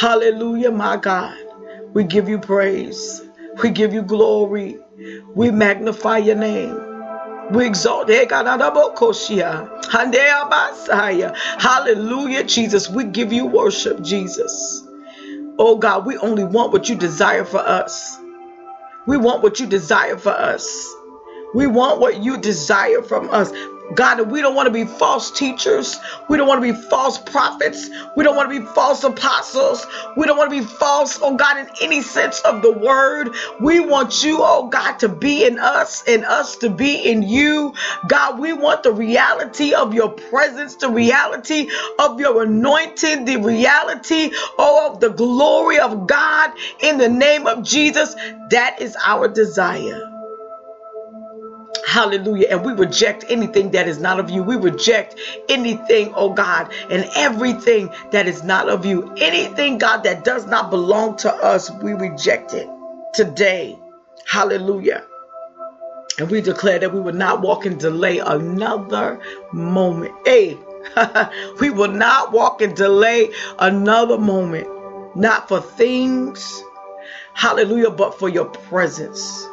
Hallelujah, my God. We give you praise. We give you glory. We magnify your name. We exalt oh, uh, Hallelujah, Jesus. We give you worship, Jesus. Oh God, we only want what you desire for us. We want what you desire for us. We want what you desire from us. God, we don't want to be false teachers. We don't want to be false prophets. We don't want to be false apostles. We don't want to be false, oh God, in any sense of the word. We want you, oh God, to be in us and us to be in you. God, we want the reality of your presence, the reality of your anointing, the reality, oh, of the glory of God in the name of Jesus. That is our desire. Hallelujah. And we reject anything that is not of you. We reject anything, oh God, and everything that is not of you. Anything, God, that does not belong to us, we reject it today. Hallelujah. And we declare that we will not walk in delay another moment. Hey, we will not walk in delay another moment. Not for things, hallelujah, but for your presence.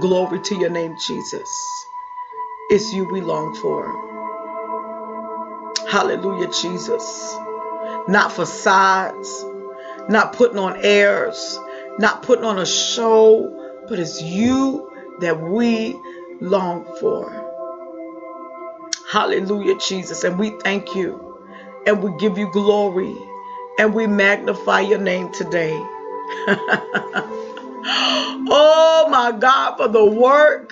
Glory to your name, Jesus. It's you we long for. Hallelujah, Jesus. Not facades, not putting on airs, not putting on a show, but it's you that we long for. Hallelujah, Jesus. And we thank you and we give you glory and we magnify your name today. oh my God, for the work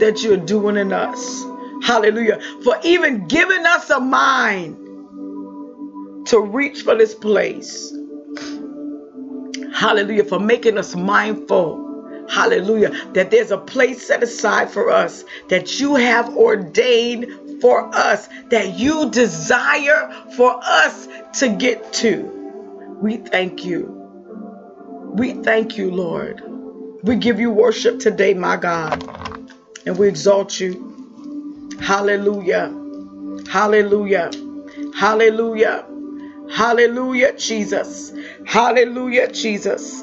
that you're doing in us. Hallelujah. For even giving us a mind to reach for this place. Hallelujah. For making us mindful. Hallelujah. That there's a place set aside for us that you have ordained for us, that you desire for us to get to. We thank you. We thank you, Lord. We give you worship today, my God, and we exalt you. Hallelujah. Hallelujah. Hallelujah. Hallelujah, Jesus. Hallelujah, Jesus.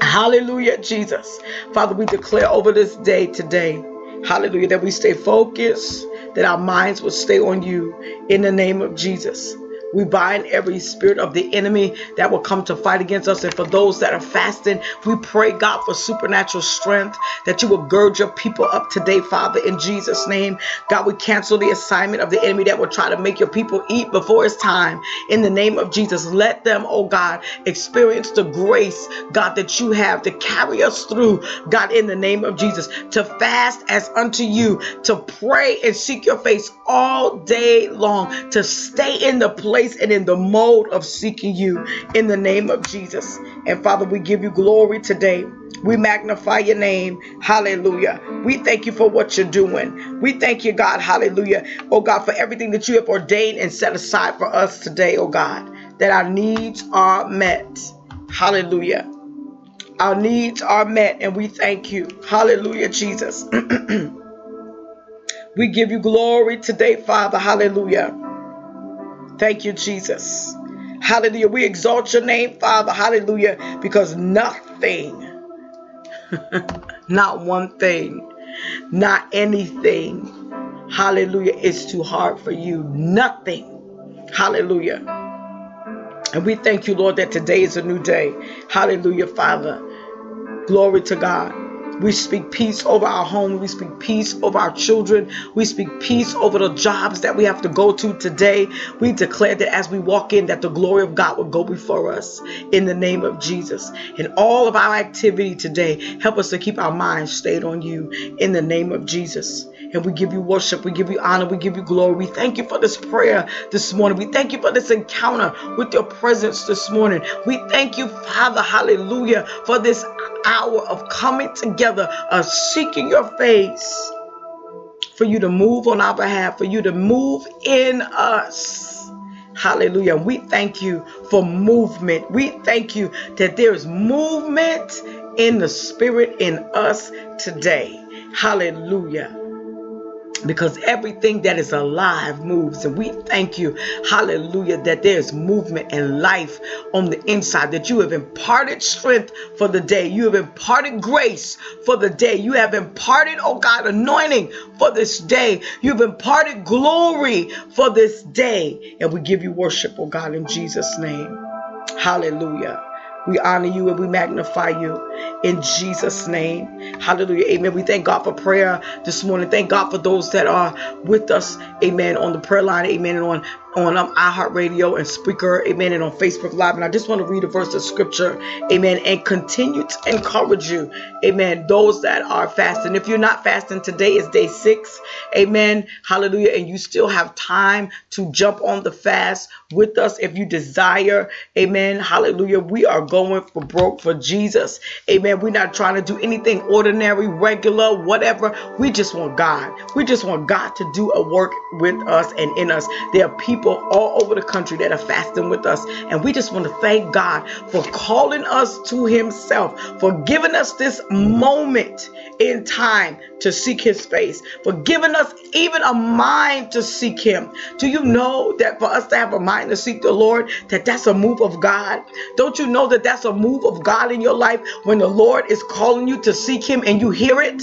Hallelujah, Jesus. Father, we declare over this day today, hallelujah, that we stay focused, that our minds will stay on you in the name of Jesus. We bind every spirit of the enemy that will come to fight against us. And for those that are fasting, we pray, God, for supernatural strength that you will gird your people up today, Father, in Jesus' name. God, we cancel the assignment of the enemy that will try to make your people eat before it's time. In the name of Jesus, let them, oh God, experience the grace, God, that you have to carry us through, God, in the name of Jesus, to fast as unto you, to pray and seek your face all day long, to stay in the place place and in the mode of seeking you in the name of Jesus. And Father, we give you glory today. We magnify your name. Hallelujah. We thank you for what you're doing. We thank you, God. Hallelujah. Oh God, for everything that you have ordained and set aside for us today, oh God, that our needs are met. Hallelujah. Our needs are met, and we thank you. Hallelujah, Jesus. we give you glory today, Father. Hallelujah. Thank you, Jesus. Hallelujah. We exalt your name, Father. Hallelujah. Because nothing, not one thing, not anything, hallelujah, is too hard for you. Nothing. Hallelujah. And we thank you, Lord, that today is a new day. Hallelujah, Father. Glory to God. We speak peace over our home. We speak peace over our children. We speak peace over the jobs that we have to go to today. We declare that as we walk in, that the glory of God will go before us in the name of Jesus. In all of our activity today, help us to keep our minds stayed on you in the name of Jesus. And we give you worship, we give you honor, we give you glory. We thank you for this prayer this morning. We thank you for this encounter with your presence this morning. We thank you, Father, hallelujah, for this hour of coming together, of seeking your face, for you to move on our behalf, for you to move in us. Hallelujah. We thank you for movement. We thank you that there is movement in the spirit in us today. Hallelujah because everything that is alive moves. And we thank you, hallelujah, that there's movement and life on the inside, that you have imparted strength for the day. You have imparted grace for the day. You have imparted, oh God, anointing for this day. You've imparted glory for this day. And we give you worship, oh God, in Jesus' name. Hallelujah. We honor you and we magnify you in Jesus' name. Hallelujah. Amen. We thank God for prayer this morning. Thank God for those that are with us. Amen. On the prayer line. Amen. And on on um, iHeartRadio and Spreaker, amen, and on Facebook Live. And I just want to read a verse of scripture, amen, and continue to encourage you, amen, those that are fasting. If you're not fasting, today is day six, amen, hallelujah, and you still have time to jump on the fast with us if you desire, amen, hallelujah. We are going for broke for Jesus, amen. We're not trying to do anything ordinary, regular, whatever. We just want God. We just want God to do a work with us and in us. There are people people all over the country that are fasting with us. And we just want to thank God for calling us to Himself, for giving us this moment in time to seek His face, for giving us even a mind to seek Him. Do you know that for us to have a mind to seek the Lord, that that's a move of God? Don't you know that that's a move of God in your life when the Lord is calling you to seek Him and you hear it?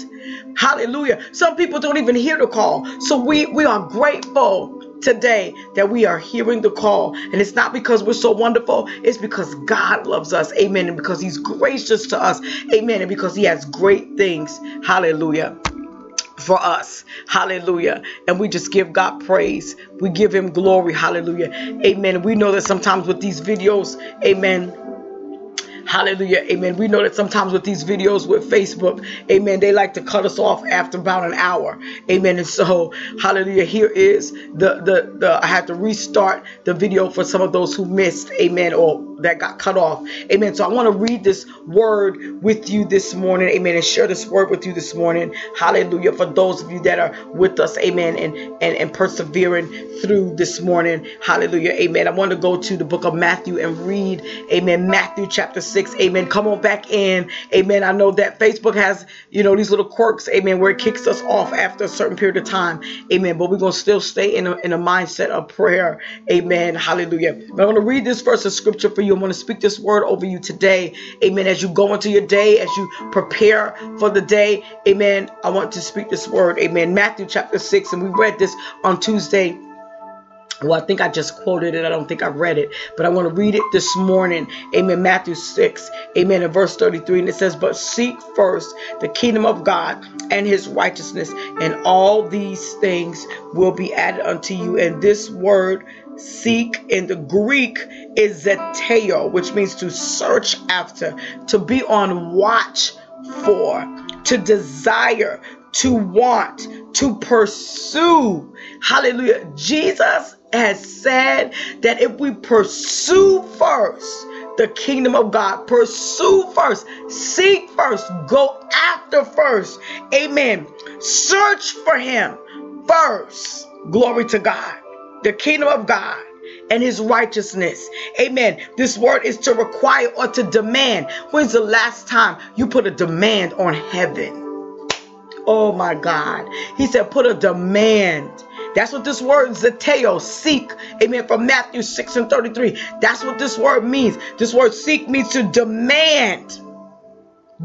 Hallelujah. Some people don't even hear the call. So we, we are grateful today that we are hearing the call. And it's not because we're so wonderful, it's because God loves us. Amen. And because He's gracious to us. Amen. And because He has great things. Hallelujah for us. Hallelujah. And we just give God praise. We give him glory. Hallelujah. Amen. We know that sometimes with these videos, amen Hallelujah. Amen. We know that sometimes with these videos with Facebook, amen, they like to cut us off after about an hour. Amen. And so, hallelujah, here is the the the I had to restart the video for some of those who missed, amen, or that got cut off. Amen. So I want to read this word with you this morning. Amen. And share this word with you this morning. Hallelujah. For those of you that are with us, amen, and and, and persevering through this morning. Hallelujah. Amen. I want to go to the book of Matthew and read, amen, Matthew chapter 6 6. Amen. Come on back in. Amen. I know that Facebook has, you know, these little quirks. Amen. Where it kicks us off after a certain period of time. Amen. But we're going to still stay in a, in a mindset of prayer. Amen. Hallelujah. I'm going to read this verse of scripture for you. I'm going to speak this word over you today. Amen. As you go into your day, as you prepare for the day. Amen. I want to speak this word. Amen. Matthew chapter 6. And we read this on Tuesday well, I think I just quoted it. I don't think I read it, but I want to read it this morning. Amen. Matthew 6, amen, in verse 33. And it says, But seek first the kingdom of God and his righteousness, and all these things will be added unto you. And this word, seek in the Greek, is zeteo, which means to search after, to be on watch for, to desire, to want, to pursue. Hallelujah. Jesus has said that if we pursue first the kingdom of God, pursue first, seek first, go after first. Amen. Search for him first. Glory to God. The kingdom of God and his righteousness. Amen. This word is to require or to demand. When's the last time you put a demand on heaven? Oh my God. He said, put a demand that's what this word zeteo, seek, amen, from Matthew 6 and 33. That's what this word means. This word seek means to demand.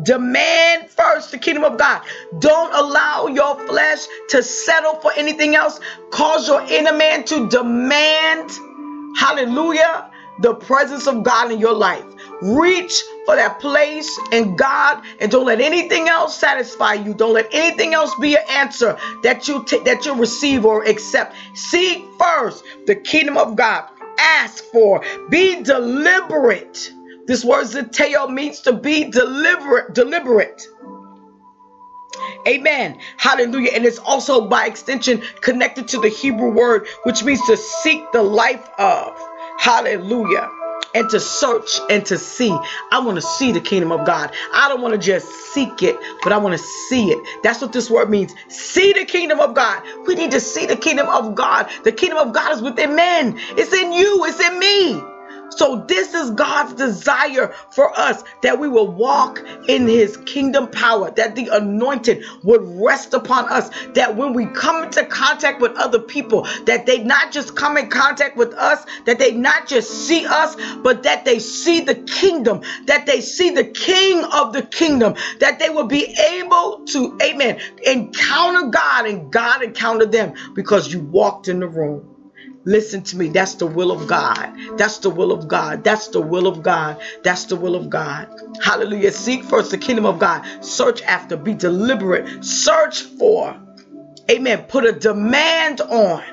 Demand first the kingdom of God. Don't allow your flesh to settle for anything else. Cause your inner man to demand, hallelujah, the presence of God in your life. Reach for that place in God and don't let anything else satisfy you. Don't let anything else be your answer that you t- that you receive or accept. Seek first the kingdom of God. Ask for. Be deliberate. This word zeteo means to be deliberate, deliberate. Amen. Hallelujah. And it's also by extension connected to the Hebrew word, which means to seek the life of. Hallelujah and to search and to see. I want to see the kingdom of God. I don't want to just seek it, but I want to see it. That's what this word means. See the kingdom of God. We need to see the kingdom of God. The kingdom of God is within men. It's in you. It's in me. So, this is God's desire for us that we will walk in His kingdom power, that the anointed would rest upon us, that when we come into contact with other people, that they not just come in contact with us, that they not just see us, but that they see the kingdom, that they see the King of the kingdom, that they will be able to, amen, encounter God and God encounter them because you walked in the room. Listen to me. That's the will of God. That's the will of God. That's the will of God. That's the will of God. Hallelujah. Seek first the kingdom of God. Search after. Be deliberate. Search for. Amen. Put a demand on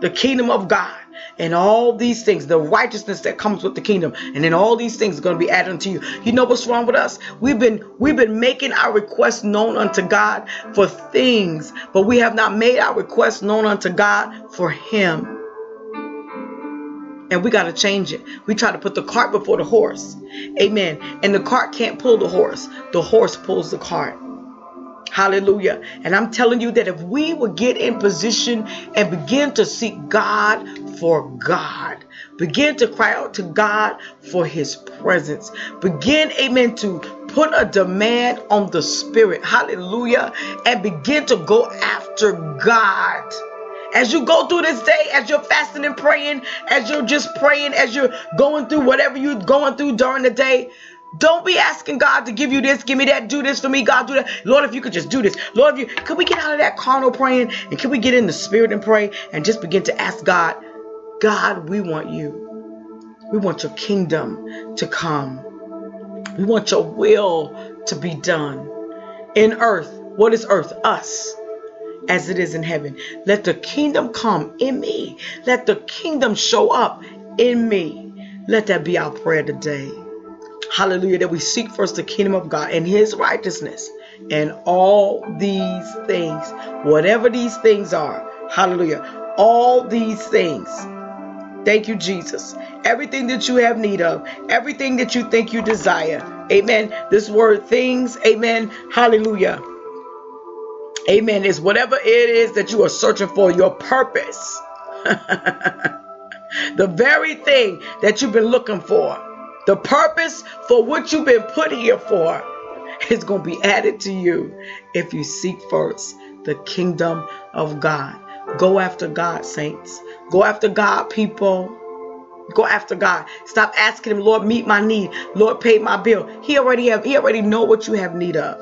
the kingdom of God and all these things, the righteousness that comes with the kingdom, and then all these things are going to be added unto you. You know what's wrong with us? We've been we've been making our requests known unto God for things, but we have not made our requests known unto God for Him and we got to change it. We try to put the cart before the horse. Amen. And the cart can't pull the horse, the horse pulls the cart. Hallelujah. And I'm telling you that if we would get in position and begin to seek God for God, begin to cry out to God for his presence, begin, amen, to put a demand on the spirit. Hallelujah. And begin to go after God as you go through this day, as you're fasting and praying, as you're just praying, as you're going through whatever you're going through during the day, don't be asking God to give you this, give me that, do this for me, God, do that. Lord, if you could just do this. Lord, if you could we get out of that carnal praying and can we get in the spirit and pray and just begin to ask God, God, we want you. We want your kingdom to come. We want your will to be done in earth. What is earth? Us. As it is in heaven. Let the kingdom come in me. Let the kingdom show up in me. Let that be our prayer today. Hallelujah. That we seek first the kingdom of God and his righteousness and all these things, whatever these things are. Hallelujah. All these things. Thank you, Jesus. Everything that you have need of, everything that you think you desire. Amen. This word things, amen. Hallelujah. Amen. Is whatever it is that you are searching for, your purpose. the very thing that you've been looking for, the purpose for what you've been put here for, is going to be added to you if you seek first the kingdom of God. Go after God, saints. Go after God, people. Go after God. Stop asking him, Lord, meet my need. Lord, pay my bill. He already have, he already know what you have need of.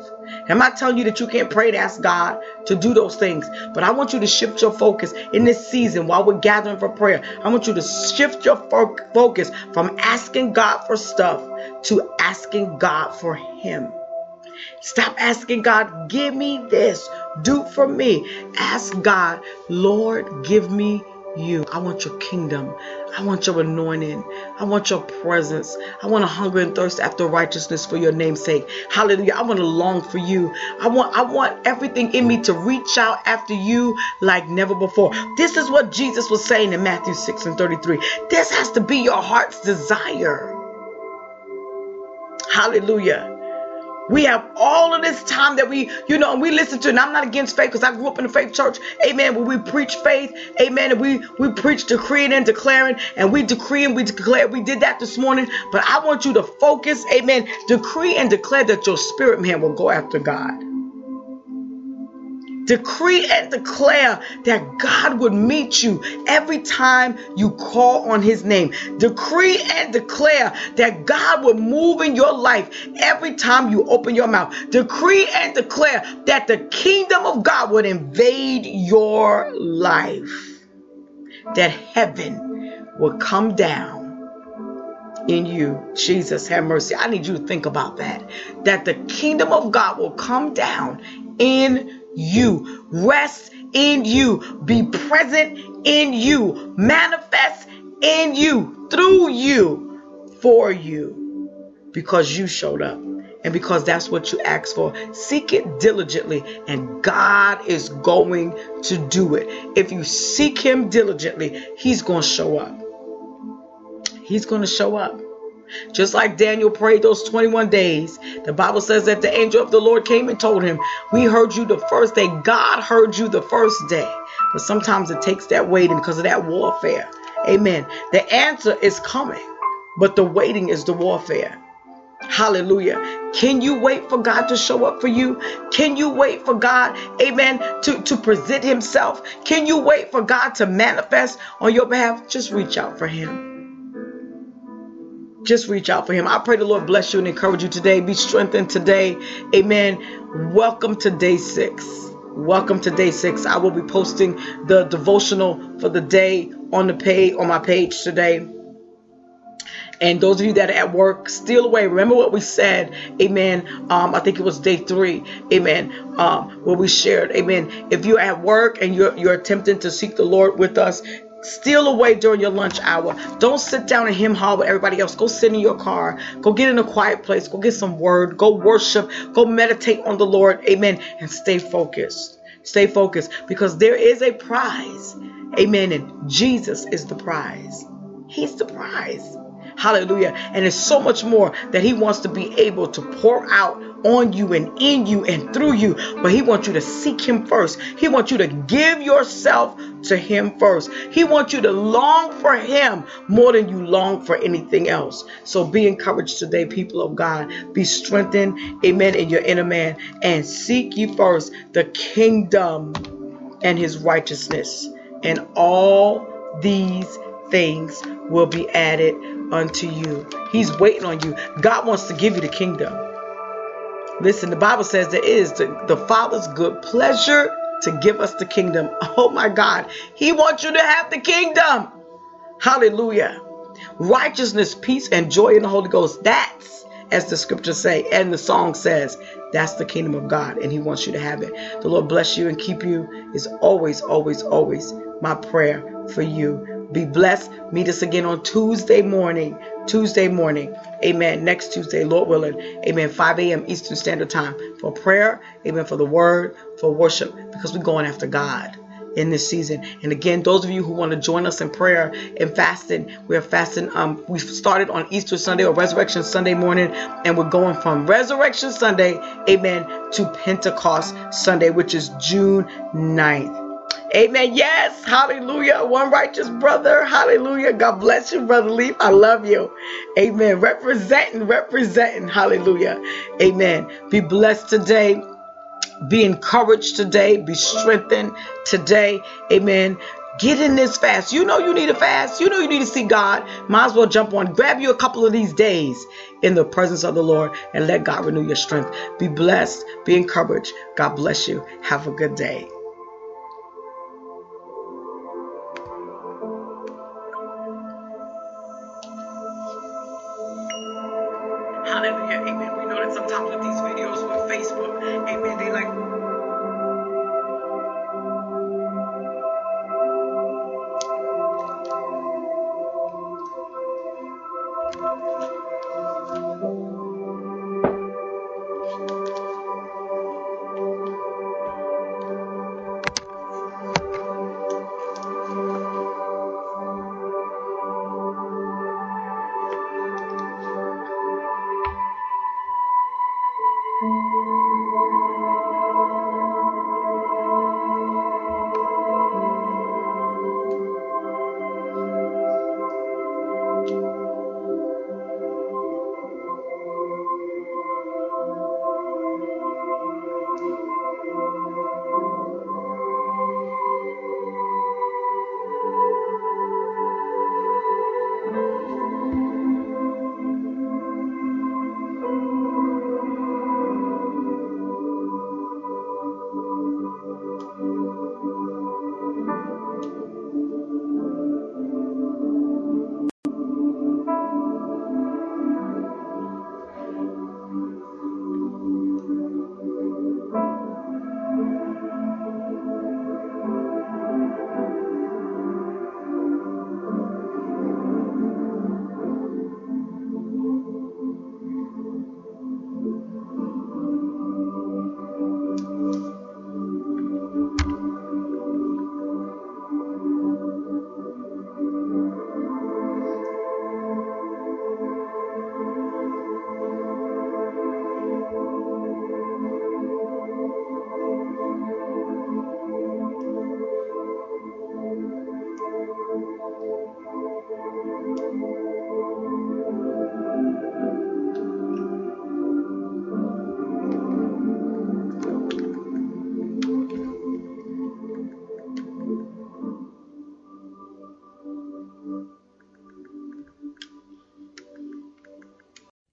I'm I telling you that you can't pray to ask God to do those things, but I want you to shift your focus in this season while we're gathering for prayer. I want you to shift your fo- focus from asking God for stuff to asking God for Him. Stop asking God, give me this, do for me. Ask God, Lord, give me you. I want your kingdom. I want your anointing. I want your presence. I want to hunger and thirst after righteousness for your name's sake. Hallelujah. I want to long for you. I want I want everything in me to reach out after you like never before. This is what Jesus was saying in Matthew 6 and 33. This has to be your heart's desire. Hallelujah. We have all of this time that we, you know, and we listen to, and I'm not against faith because I grew up in a faith church, amen, where we preach faith, amen, and we, we preach decreeing and declaring, and we decree and we declare. We did that this morning, but I want you to focus, amen, decree and declare that your spirit man will go after God. Decree and declare that God would meet you every time you call on his name. Decree and declare that God would move in your life every time you open your mouth. Decree and declare that the kingdom of God would invade your life. That heaven will come down in you. Jesus, have mercy. I need you to think about that. That the kingdom of God will come down in you, rest in you, be present in you, manifest in you, through you, for you, because you showed up and because that's what you asked for. Seek it diligently, and God is going to do it. If you seek Him diligently, He's going to show up. He's going to show up. Just like Daniel prayed those 21 days, the Bible says that the angel of the Lord came and told him, We heard you the first day. God heard you the first day. But sometimes it takes that waiting because of that warfare. Amen. The answer is coming, but the waiting is the warfare. Hallelujah. Can you wait for God to show up for you? Can you wait for God, amen, to, to present himself? Can you wait for God to manifest on your behalf? Just reach out for him just reach out for him. I pray the Lord bless you and encourage you today. Be strengthened today. Amen. Welcome to day six. Welcome to day six. I will be posting the devotional for the day on the page on my page today. And those of you that are at work, steal away. Remember what we said, amen. Um, I think it was day three, amen. Um, where we shared, amen. If you're at work and you're you're attempting to seek the Lord with us, Steal away during your lunch hour. Don't sit down and him haul with everybody else. Go sit in your car. Go get in a quiet place. Go get some word. Go worship. Go meditate on the Lord. Amen. And stay focused. Stay focused because there is a prize. Amen. And Jesus is the prize. He's the prize. Hallelujah. And it's so much more that He wants to be able to pour out on you and in you and through you. But He wants you to seek Him first. He wants you to give yourself to Him first. He wants you to long for Him more than you long for anything else. So be encouraged today, people of God. Be strengthened, amen, in your inner man. And seek ye first the kingdom and His righteousness. And all these things will be added unto you. He's waiting on you. God wants to give you the kingdom. Listen, the Bible says there is the, the Father's good pleasure to give us the kingdom. Oh my God. He wants you to have the kingdom. Hallelujah. Righteousness, peace, and joy in the Holy Ghost. That's as the scriptures say and the song says. That's the kingdom of God, and He wants you to have it. The Lord bless you and keep you is always, always, always my prayer for you. Be blessed. Meet us again on Tuesday morning. Tuesday morning. Amen. Next Tuesday, Lord willing. Amen. 5 a.m. Eastern Standard Time for prayer. Amen. For the word, for worship, because we're going after God in this season. And again, those of you who want to join us in prayer and fasting, we're fasting. Um, we started on Easter Sunday or Resurrection Sunday morning, and we're going from Resurrection Sunday, amen, to Pentecost Sunday, which is June 9th. Amen. Yes. Hallelujah. One righteous brother. Hallelujah. God bless you, Brother Leaf. I love you. Amen. Representing, representing. Hallelujah. Amen. Be blessed today. Be encouraged today. Be strengthened today. Amen. Get in this fast. You know you need a fast. You know you need to see God. Might as well jump on. Grab you a couple of these days in the presence of the Lord and let God renew your strength. Be blessed. Be encouraged. God bless you. Have a good day.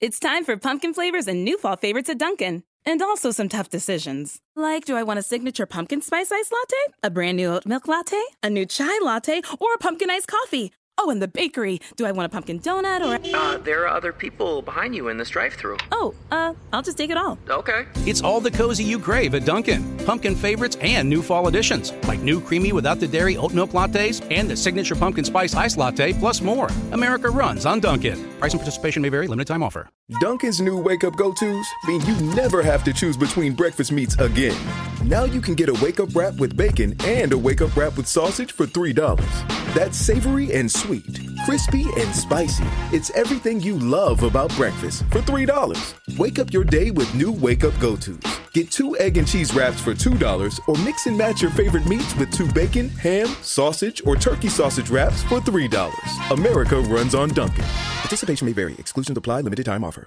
It's time for pumpkin flavors and new fall favorites at Dunkin'. And also some tough decisions. Like, do I want a signature pumpkin spice ice latte? A brand new oat milk latte? A new chai latte? Or a pumpkin iced coffee? Oh, and the bakery. Do I want a pumpkin donut or a...
Uh, there are other people behind you in this drive-through.
Oh, uh, I'll just take it all.
Okay.
It's all the cozy you crave at Dunkin'. Pumpkin favorites and new fall additions, like new creamy without the dairy oat milk lattes and the signature pumpkin spice ice latte, plus more. America runs on Dunkin'. Price and participation may vary. Limited time offer.
Dunkin's new wake up go tos mean you never have to choose between breakfast meats again. Now you can get a wake up wrap with bacon and a wake up wrap with sausage for $3. That's savory and sweet, crispy and spicy. It's everything you love about breakfast for $3. Wake up your day with new wake up go tos. Get two egg and cheese wraps for $2 or mix and match your favorite meats with two bacon, ham, sausage, or turkey sausage wraps for $3. America runs on Dunkin'. Participation may vary. Exclusions apply. Limited time offer.